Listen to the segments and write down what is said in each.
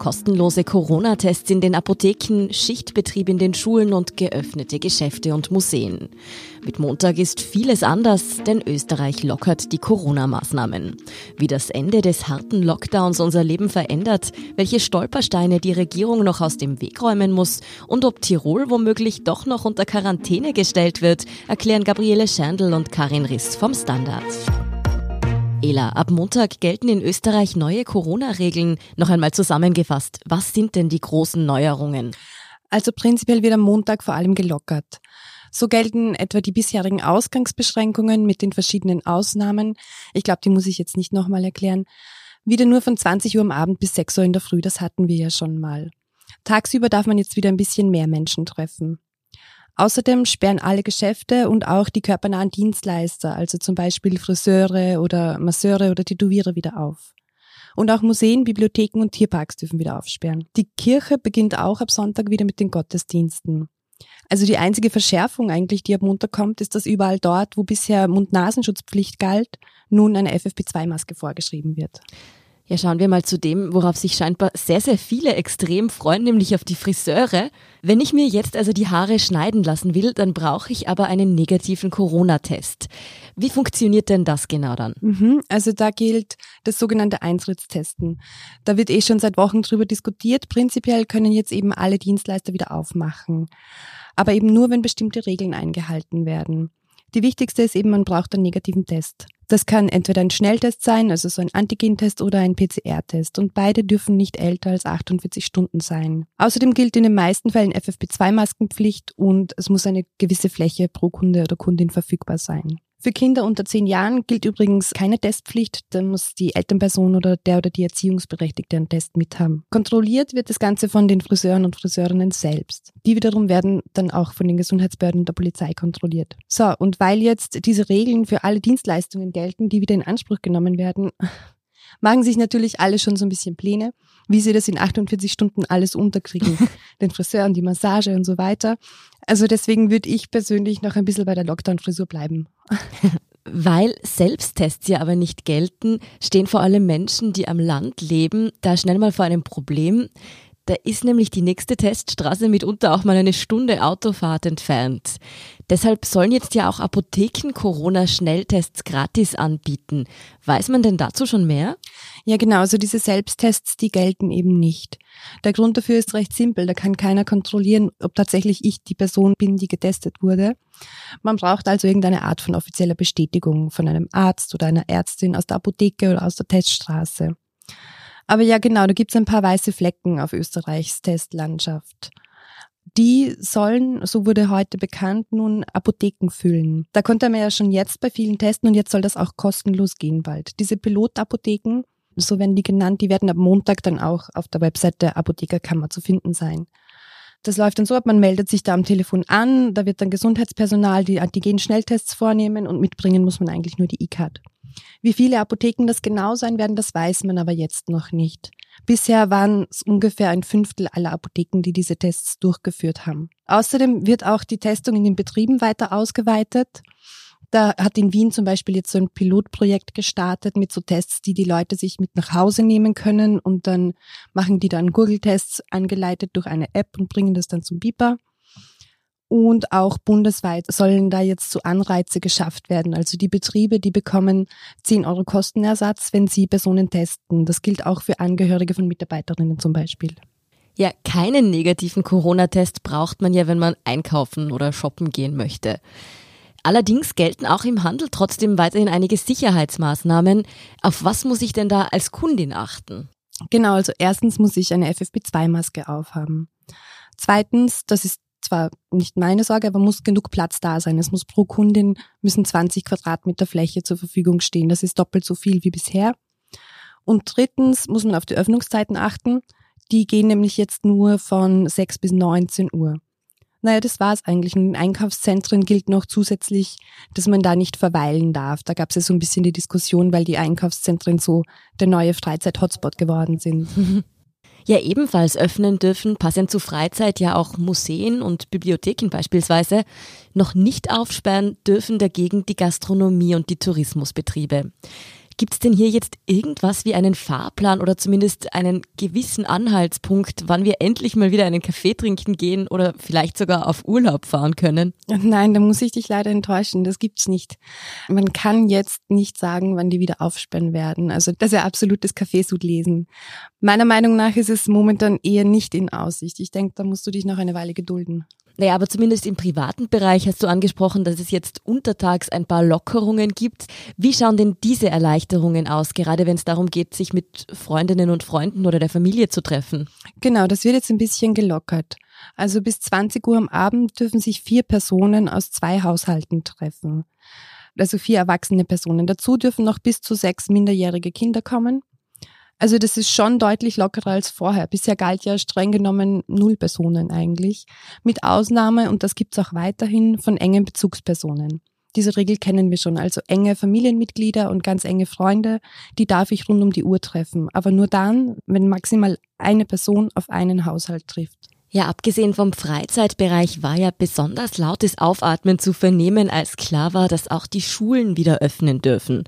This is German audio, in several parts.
Kostenlose Corona-Tests in den Apotheken, Schichtbetrieb in den Schulen und geöffnete Geschäfte und Museen. Mit Montag ist vieles anders, denn Österreich lockert die Corona-Maßnahmen. Wie das Ende des harten Lockdowns unser Leben verändert, welche Stolpersteine die Regierung noch aus dem Weg räumen muss und ob Tirol womöglich doch noch unter Quarantäne gestellt wird, erklären Gabriele Scherndl und Karin Riss vom Standard. Ela, ab Montag gelten in Österreich neue Corona-Regeln. Noch einmal zusammengefasst, was sind denn die großen Neuerungen? Also prinzipiell wird am Montag vor allem gelockert. So gelten etwa die bisherigen Ausgangsbeschränkungen mit den verschiedenen Ausnahmen. Ich glaube, die muss ich jetzt nicht nochmal erklären. Wieder nur von 20 Uhr am Abend bis 6 Uhr in der Früh, das hatten wir ja schon mal. Tagsüber darf man jetzt wieder ein bisschen mehr Menschen treffen. Außerdem sperren alle Geschäfte und auch die körpernahen Dienstleister, also zum Beispiel Friseure oder Masseure oder Tätowierer wieder auf. Und auch Museen, Bibliotheken und Tierparks dürfen wieder aufsperren. Die Kirche beginnt auch ab Sonntag wieder mit den Gottesdiensten. Also die einzige Verschärfung eigentlich, die ab Montag kommt, ist, dass überall dort, wo bisher Mund-Nasenschutzpflicht galt, nun eine FFP2-Maske vorgeschrieben wird. Ja, schauen wir mal zu dem, worauf sich scheinbar sehr, sehr viele extrem freuen, nämlich auf die Friseure. Wenn ich mir jetzt also die Haare schneiden lassen will, dann brauche ich aber einen negativen Corona-Test. Wie funktioniert denn das genau dann? Mhm, also da gilt das sogenannte Eintrittstesten. Da wird eh schon seit Wochen drüber diskutiert. Prinzipiell können jetzt eben alle Dienstleister wieder aufmachen. Aber eben nur, wenn bestimmte Regeln eingehalten werden. Die wichtigste ist eben, man braucht einen negativen Test. Das kann entweder ein Schnelltest sein, also so ein Antigentest oder ein PCR-Test und beide dürfen nicht älter als 48 Stunden sein. Außerdem gilt in den meisten Fällen FFP2-Maskenpflicht und es muss eine gewisse Fläche pro Kunde oder Kundin verfügbar sein. Für Kinder unter zehn Jahren gilt übrigens keine Testpflicht, da muss die Elternperson oder der oder die Erziehungsberechtigte einen Test mithaben. Kontrolliert wird das Ganze von den Friseuren und Friseurinnen selbst. Die wiederum werden dann auch von den Gesundheitsbehörden und der Polizei kontrolliert. So, und weil jetzt diese Regeln für alle Dienstleistungen gelten, die wieder in Anspruch genommen werden, machen sich natürlich alle schon so ein bisschen Pläne, wie sie das in 48 Stunden alles unterkriegen. Den Friseur die Massage und so weiter. Also deswegen würde ich persönlich noch ein bisschen bei der Lockdown-Frisur bleiben. Weil Selbsttests ja aber nicht gelten, stehen vor allem Menschen, die am Land leben, da schnell mal vor einem Problem. Da ist nämlich die nächste Teststraße mitunter auch mal eine Stunde Autofahrt entfernt. Deshalb sollen jetzt ja auch Apotheken Corona-Schnelltests gratis anbieten. Weiß man denn dazu schon mehr? Ja, genau. Also diese Selbsttests, die gelten eben nicht. Der Grund dafür ist recht simpel. Da kann keiner kontrollieren, ob tatsächlich ich die Person bin, die getestet wurde. Man braucht also irgendeine Art von offizieller Bestätigung von einem Arzt oder einer Ärztin aus der Apotheke oder aus der Teststraße. Aber ja, genau, da gibt's ein paar weiße Flecken auf Österreichs Testlandschaft. Die sollen, so wurde heute bekannt, nun Apotheken füllen. Da konnte man ja schon jetzt bei vielen testen und jetzt soll das auch kostenlos gehen bald. Diese Pilotapotheken, so werden die genannt, die werden ab Montag dann auch auf der Website der Apothekerkammer zu finden sein. Das läuft dann so ab, man meldet sich da am Telefon an, da wird dann Gesundheitspersonal die Antigen-Schnelltests vornehmen und mitbringen muss man eigentlich nur die E-Card. Wie viele Apotheken das genau sein werden, das weiß man aber jetzt noch nicht. Bisher waren es ungefähr ein Fünftel aller Apotheken, die diese Tests durchgeführt haben. Außerdem wird auch die Testung in den Betrieben weiter ausgeweitet. Da hat in Wien zum Beispiel jetzt so ein Pilotprojekt gestartet mit so Tests, die die Leute sich mit nach Hause nehmen können und dann machen die dann Google-Tests angeleitet durch eine App und bringen das dann zum Beeper. Und auch bundesweit sollen da jetzt so Anreize geschafft werden. Also die Betriebe, die bekommen 10 Euro Kostenersatz, wenn sie Personen testen. Das gilt auch für Angehörige von Mitarbeiterinnen zum Beispiel. Ja, keinen negativen Corona-Test braucht man ja, wenn man einkaufen oder shoppen gehen möchte. Allerdings gelten auch im Handel trotzdem weiterhin einige Sicherheitsmaßnahmen. Auf was muss ich denn da als Kundin achten? Genau, also erstens muss ich eine FFP2-Maske aufhaben. Zweitens, das ist zwar nicht meine Sorge, aber muss genug Platz da sein. Es muss pro Kundin müssen 20 Quadratmeter Fläche zur Verfügung stehen. Das ist doppelt so viel wie bisher. Und drittens muss man auf die Öffnungszeiten achten. Die gehen nämlich jetzt nur von 6 bis 19 Uhr. Naja, das war's eigentlich. Und in Einkaufszentren gilt noch zusätzlich, dass man da nicht verweilen darf. Da gab es ja so ein bisschen die Diskussion, weil die Einkaufszentren so der neue Freizeit-Hotspot geworden sind. Ja, ebenfalls öffnen dürfen, passend zur Freizeit ja auch Museen und Bibliotheken beispielsweise. Noch nicht aufsperren dürfen dagegen die Gastronomie und die Tourismusbetriebe. Gibt es denn hier jetzt irgendwas wie einen Fahrplan oder zumindest einen gewissen Anhaltspunkt, wann wir endlich mal wieder einen Kaffee trinken gehen oder vielleicht sogar auf Urlaub fahren können? Nein, da muss ich dich leider enttäuschen. Das gibt's nicht. Man kann jetzt nicht sagen, wann die wieder aufsperren werden. Also das ist ja absolutes Kaffeesud lesen. Meiner Meinung nach ist es momentan eher nicht in Aussicht. Ich denke, da musst du dich noch eine Weile gedulden. Naja, aber zumindest im privaten Bereich hast du angesprochen, dass es jetzt untertags ein paar Lockerungen gibt. Wie schauen denn diese Erleichterungen aus, gerade wenn es darum geht, sich mit Freundinnen und Freunden oder der Familie zu treffen? Genau, das wird jetzt ein bisschen gelockert. Also bis 20 Uhr am Abend dürfen sich vier Personen aus zwei Haushalten treffen. Also vier erwachsene Personen. Dazu dürfen noch bis zu sechs minderjährige Kinder kommen. Also das ist schon deutlich lockerer als vorher. Bisher galt ja streng genommen null Personen eigentlich, mit Ausnahme, und das gibt's auch weiterhin, von engen Bezugspersonen. Diese Regel kennen wir schon, also enge Familienmitglieder und ganz enge Freunde, die darf ich rund um die Uhr treffen, aber nur dann, wenn maximal eine Person auf einen Haushalt trifft. Ja, abgesehen vom Freizeitbereich war ja besonders lautes Aufatmen zu vernehmen, als klar war, dass auch die Schulen wieder öffnen dürfen.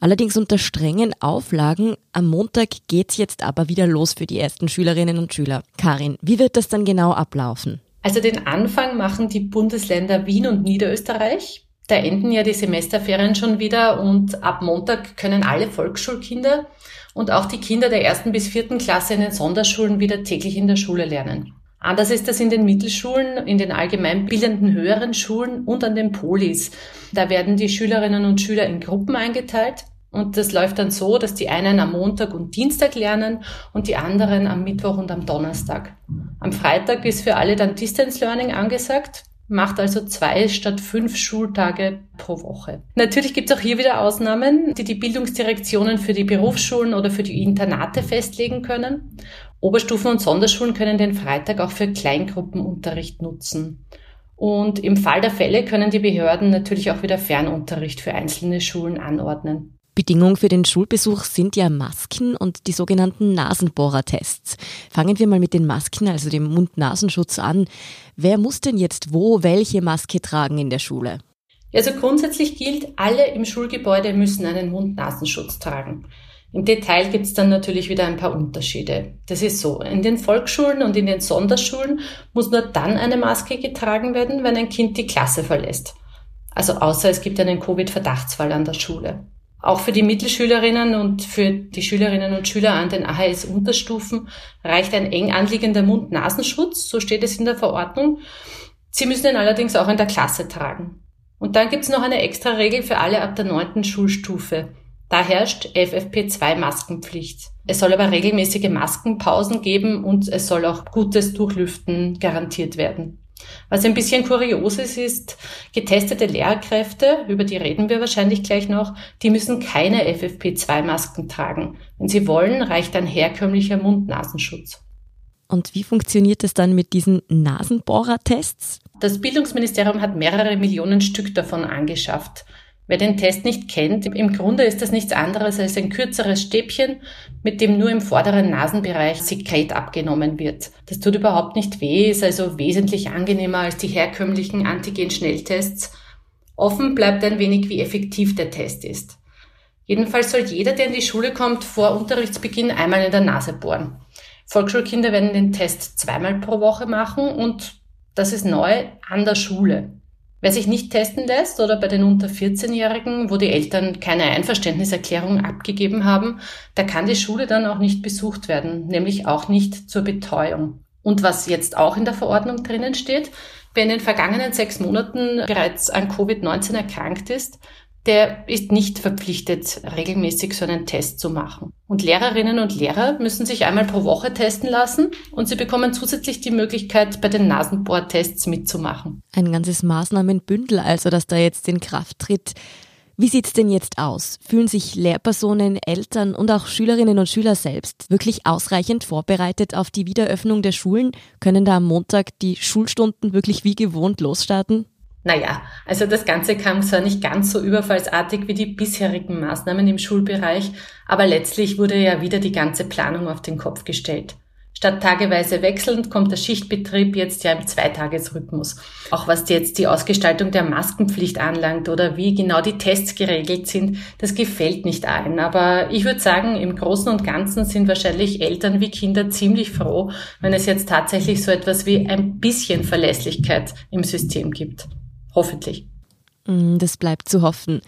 Allerdings unter strengen Auflagen. Am Montag geht's jetzt aber wieder los für die ersten Schülerinnen und Schüler. Karin, wie wird das dann genau ablaufen? Also den Anfang machen die Bundesländer Wien und Niederösterreich. Da enden ja die Semesterferien schon wieder und ab Montag können alle Volksschulkinder und auch die Kinder der ersten bis vierten Klasse in den Sonderschulen wieder täglich in der Schule lernen. Anders ist das in den Mittelschulen, in den allgemeinbildenden höheren Schulen und an den Polis. Da werden die Schülerinnen und Schüler in Gruppen eingeteilt. Und das läuft dann so, dass die einen am Montag und Dienstag lernen und die anderen am Mittwoch und am Donnerstag. Am Freitag ist für alle dann Distance Learning angesagt, macht also zwei statt fünf Schultage pro Woche. Natürlich gibt es auch hier wieder Ausnahmen, die die Bildungsdirektionen für die Berufsschulen oder für die Internate festlegen können. Oberstufen- und Sonderschulen können den Freitag auch für Kleingruppenunterricht nutzen. Und im Fall der Fälle können die Behörden natürlich auch wieder Fernunterricht für einzelne Schulen anordnen. Bedingung für den Schulbesuch sind ja Masken und die sogenannten Nasenbohrertests. Fangen wir mal mit den Masken, also dem Mund-Nasenschutz an. Wer muss denn jetzt wo welche Maske tragen in der Schule? Also grundsätzlich gilt, alle im Schulgebäude müssen einen Mund-Nasenschutz tragen. Im Detail gibt es dann natürlich wieder ein paar Unterschiede. Das ist so, in den Volksschulen und in den Sonderschulen muss nur dann eine Maske getragen werden, wenn ein Kind die Klasse verlässt. Also außer es gibt einen Covid-Verdachtsfall an der Schule. Auch für die Mittelschülerinnen und für die Schülerinnen und Schüler an den AHS-Unterstufen reicht ein eng anliegender Mund-Nasenschutz, so steht es in der Verordnung. Sie müssen ihn allerdings auch in der Klasse tragen. Und dann gibt es noch eine extra Regel für alle ab der neunten Schulstufe. Da herrscht FFP2-Maskenpflicht. Es soll aber regelmäßige Maskenpausen geben und es soll auch gutes Durchlüften garantiert werden. Was ein bisschen kurios ist, ist, getestete Lehrkräfte, über die reden wir wahrscheinlich gleich noch, die müssen keine FFP2-Masken tragen. Wenn sie wollen, reicht ein herkömmlicher Mund-Nasenschutz. Und wie funktioniert es dann mit diesen Nasenbohrertests? Das Bildungsministerium hat mehrere Millionen Stück davon angeschafft. Wer den Test nicht kennt, im Grunde ist das nichts anderes als ein kürzeres Stäbchen, mit dem nur im vorderen Nasenbereich Sekret abgenommen wird. Das tut überhaupt nicht weh, ist also wesentlich angenehmer als die herkömmlichen Antigen-Schnelltests. Offen bleibt ein wenig, wie effektiv der Test ist. Jedenfalls soll jeder, der in die Schule kommt, vor Unterrichtsbeginn einmal in der Nase bohren. Volksschulkinder werden den Test zweimal pro Woche machen und das ist neu an der Schule. Wer sich nicht testen lässt oder bei den unter 14-Jährigen, wo die Eltern keine Einverständniserklärung abgegeben haben, da kann die Schule dann auch nicht besucht werden, nämlich auch nicht zur Betreuung. Und was jetzt auch in der Verordnung drinnen steht, wer in den vergangenen sechs Monaten bereits an Covid-19 erkrankt ist, der ist nicht verpflichtet, regelmäßig so einen Test zu machen. Und Lehrerinnen und Lehrer müssen sich einmal pro Woche testen lassen und sie bekommen zusätzlich die Möglichkeit, bei den Nasenbohrtests mitzumachen. Ein ganzes Maßnahmenbündel also, das da jetzt in Kraft tritt. Wie sieht's denn jetzt aus? Fühlen sich Lehrpersonen, Eltern und auch Schülerinnen und Schüler selbst wirklich ausreichend vorbereitet auf die Wiederöffnung der Schulen? Können da am Montag die Schulstunden wirklich wie gewohnt losstarten? Naja, also das Ganze kam zwar nicht ganz so überfallsartig wie die bisherigen Maßnahmen im Schulbereich, aber letztlich wurde ja wieder die ganze Planung auf den Kopf gestellt. Statt tageweise wechselnd kommt der Schichtbetrieb jetzt ja im Zweitagesrhythmus. Auch was jetzt die Ausgestaltung der Maskenpflicht anlangt oder wie genau die Tests geregelt sind, das gefällt nicht allen. Aber ich würde sagen, im Großen und Ganzen sind wahrscheinlich Eltern wie Kinder ziemlich froh, wenn es jetzt tatsächlich so etwas wie ein bisschen Verlässlichkeit im System gibt. Hoffentlich. Mm, das bleibt zu hoffen.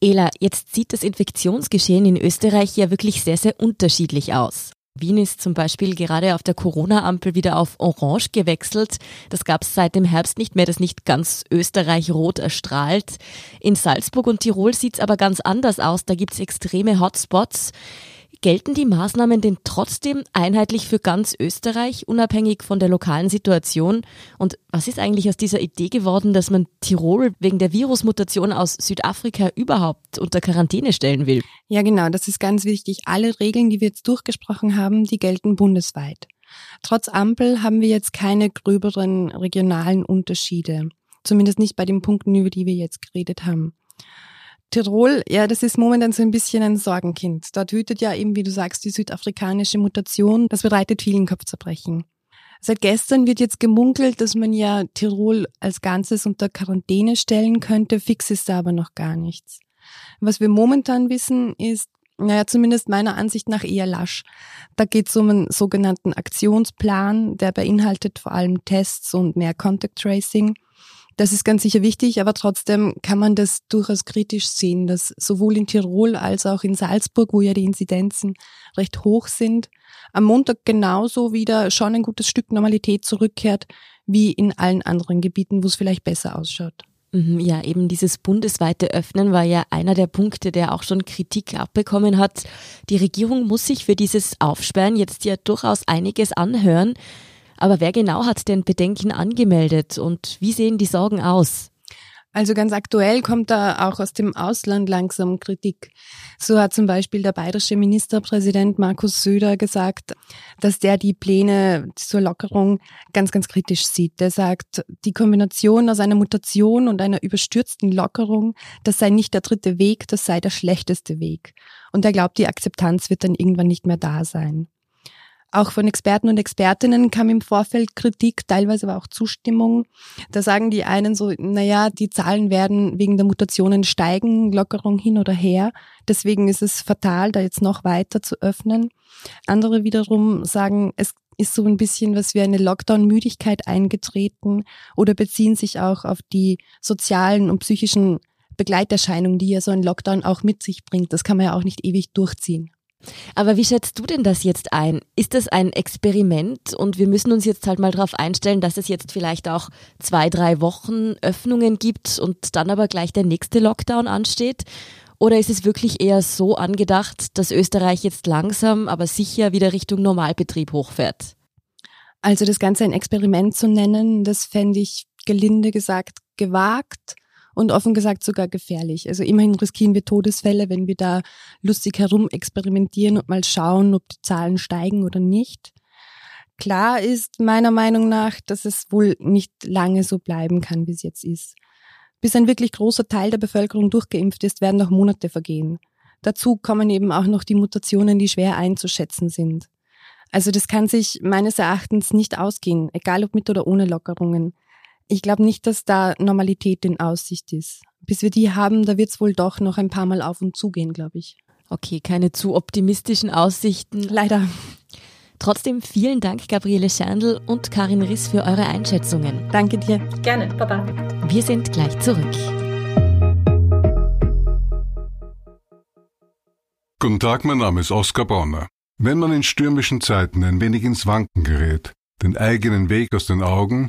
Ela, jetzt sieht das Infektionsgeschehen in Österreich ja wirklich sehr, sehr unterschiedlich aus. Wien ist zum Beispiel gerade auf der Corona-Ampel wieder auf Orange gewechselt. Das gab es seit dem Herbst nicht mehr, das nicht ganz Österreich rot erstrahlt. In Salzburg und Tirol sieht es aber ganz anders aus. Da gibt es extreme Hotspots. Gelten die Maßnahmen denn trotzdem einheitlich für ganz Österreich, unabhängig von der lokalen Situation? Und was ist eigentlich aus dieser Idee geworden, dass man Tirol wegen der Virusmutation aus Südafrika überhaupt unter Quarantäne stellen will? Ja, genau, das ist ganz wichtig. Alle Regeln, die wir jetzt durchgesprochen haben, die gelten bundesweit. Trotz Ampel haben wir jetzt keine gröberen regionalen Unterschiede. Zumindest nicht bei den Punkten, über die wir jetzt geredet haben. Tirol, ja, das ist momentan so ein bisschen ein Sorgenkind. Dort wütet ja eben, wie du sagst, die südafrikanische Mutation. Das bereitet vielen Kopfzerbrechen. Seit gestern wird jetzt gemunkelt, dass man ja Tirol als Ganzes unter Quarantäne stellen könnte. Fix ist da aber noch gar nichts. Was wir momentan wissen, ist, naja, zumindest meiner Ansicht nach eher lasch. Da geht es um einen sogenannten Aktionsplan, der beinhaltet vor allem Tests und mehr Contact Tracing. Das ist ganz sicher wichtig, aber trotzdem kann man das durchaus kritisch sehen, dass sowohl in Tirol als auch in Salzburg, wo ja die Inzidenzen recht hoch sind, am Montag genauso wieder schon ein gutes Stück Normalität zurückkehrt, wie in allen anderen Gebieten, wo es vielleicht besser ausschaut. Mhm, ja, eben dieses bundesweite Öffnen war ja einer der Punkte, der auch schon Kritik abbekommen hat. Die Regierung muss sich für dieses Aufsperren jetzt ja durchaus einiges anhören. Aber wer genau hat denn Bedenken angemeldet und wie sehen die Sorgen aus? Also ganz aktuell kommt da auch aus dem Ausland langsam Kritik. So hat zum Beispiel der bayerische Ministerpräsident Markus Söder gesagt, dass der die Pläne zur Lockerung ganz, ganz kritisch sieht. Der sagt, die Kombination aus einer Mutation und einer überstürzten Lockerung, das sei nicht der dritte Weg, das sei der schlechteste Weg. Und er glaubt, die Akzeptanz wird dann irgendwann nicht mehr da sein. Auch von Experten und Expertinnen kam im Vorfeld Kritik, teilweise aber auch Zustimmung. Da sagen die einen so, naja, die Zahlen werden wegen der Mutationen steigen, Lockerung hin oder her. Deswegen ist es fatal, da jetzt noch weiter zu öffnen. Andere wiederum sagen, es ist so ein bisschen was wie eine Lockdown-Müdigkeit eingetreten oder beziehen sich auch auf die sozialen und psychischen Begleiterscheinungen, die ja so ein Lockdown auch mit sich bringt. Das kann man ja auch nicht ewig durchziehen. Aber wie schätzt du denn das jetzt ein? Ist das ein Experiment und wir müssen uns jetzt halt mal darauf einstellen, dass es jetzt vielleicht auch zwei, drei Wochen Öffnungen gibt und dann aber gleich der nächste Lockdown ansteht? Oder ist es wirklich eher so angedacht, dass Österreich jetzt langsam, aber sicher wieder Richtung Normalbetrieb hochfährt? Also das Ganze ein Experiment zu nennen, das fände ich gelinde gesagt gewagt und offen gesagt sogar gefährlich. Also immerhin riskieren wir Todesfälle, wenn wir da lustig herum experimentieren und mal schauen, ob die Zahlen steigen oder nicht. Klar ist meiner Meinung nach, dass es wohl nicht lange so bleiben kann, wie es jetzt ist. Bis ein wirklich großer Teil der Bevölkerung durchgeimpft ist, werden noch Monate vergehen. Dazu kommen eben auch noch die Mutationen, die schwer einzuschätzen sind. Also das kann sich meines Erachtens nicht ausgehen, egal ob mit oder ohne Lockerungen. Ich glaube nicht, dass da Normalität in Aussicht ist. Bis wir die haben, da wird es wohl doch noch ein paar Mal auf und zu gehen, glaube ich. Okay, keine zu optimistischen Aussichten. Leider. Trotzdem vielen Dank, Gabriele Scherndl und Karin Riss, für eure Einschätzungen. Danke dir. Gerne, Baba. Wir sind gleich zurück. Guten Tag, mein Name ist Oskar Bonner. Wenn man in stürmischen Zeiten ein wenig ins Wanken gerät, den eigenen Weg aus den Augen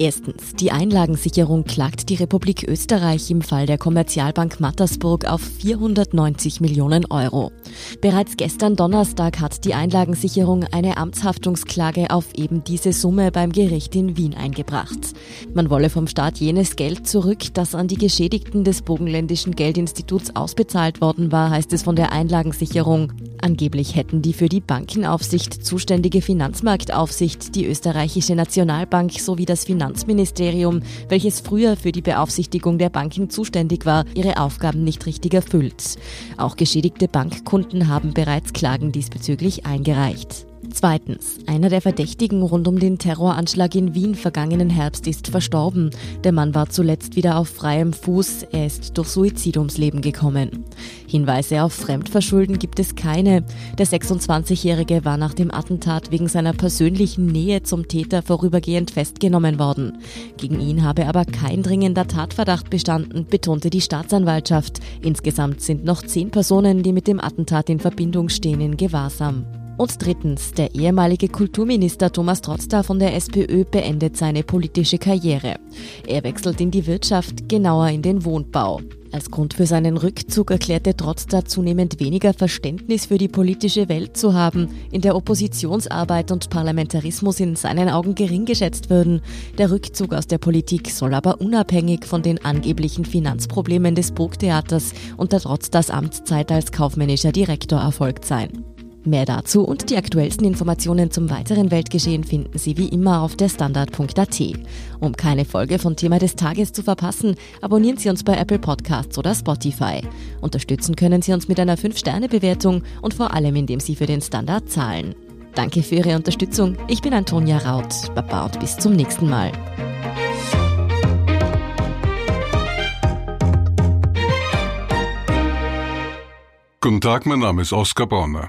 Erstens. Die Einlagensicherung klagt die Republik Österreich im Fall der Kommerzialbank Mattersburg auf 490 Millionen Euro. Bereits gestern Donnerstag hat die Einlagensicherung eine Amtshaftungsklage auf eben diese Summe beim Gericht in Wien eingebracht. Man wolle vom Staat jenes Geld zurück, das an die Geschädigten des Bogenländischen Geldinstituts ausbezahlt worden war, heißt es von der Einlagensicherung. Angeblich hätten die für die Bankenaufsicht zuständige Finanzmarktaufsicht, die österreichische Nationalbank sowie das Finanzministerium, welches früher für die Beaufsichtigung der Banken zuständig war, ihre Aufgaben nicht richtig erfüllt. Auch geschädigte Bankkunden haben bereits Klagen diesbezüglich eingereicht. Zweitens. Einer der Verdächtigen rund um den Terroranschlag in Wien vergangenen Herbst ist verstorben. Der Mann war zuletzt wieder auf freiem Fuß. Er ist durch Suizid ums Leben gekommen. Hinweise auf Fremdverschulden gibt es keine. Der 26-Jährige war nach dem Attentat wegen seiner persönlichen Nähe zum Täter vorübergehend festgenommen worden. Gegen ihn habe aber kein dringender Tatverdacht bestanden, betonte die Staatsanwaltschaft. Insgesamt sind noch zehn Personen, die mit dem Attentat in Verbindung stehen, in Gewahrsam. Und drittens, der ehemalige Kulturminister Thomas Trotzda von der SPÖ beendet seine politische Karriere. Er wechselt in die Wirtschaft, genauer in den Wohnbau. Als Grund für seinen Rückzug erklärte Trotzda zunehmend weniger Verständnis für die politische Welt zu haben, in der Oppositionsarbeit und Parlamentarismus in seinen Augen gering geschätzt würden. Der Rückzug aus der Politik soll aber unabhängig von den angeblichen Finanzproblemen des Burgtheaters unter Trotzdas Amtszeit als kaufmännischer Direktor erfolgt sein. Mehr dazu und die aktuellsten Informationen zum weiteren Weltgeschehen finden Sie wie immer auf der Standard.at. Um keine Folge von Thema des Tages zu verpassen, abonnieren Sie uns bei Apple Podcasts oder Spotify. Unterstützen können Sie uns mit einer 5-Sterne-Bewertung und vor allem, indem Sie für den Standard zahlen. Danke für Ihre Unterstützung. Ich bin Antonia Raut. Baba und bis zum nächsten Mal. Guten Tag, mein Name ist Oskar Bonner.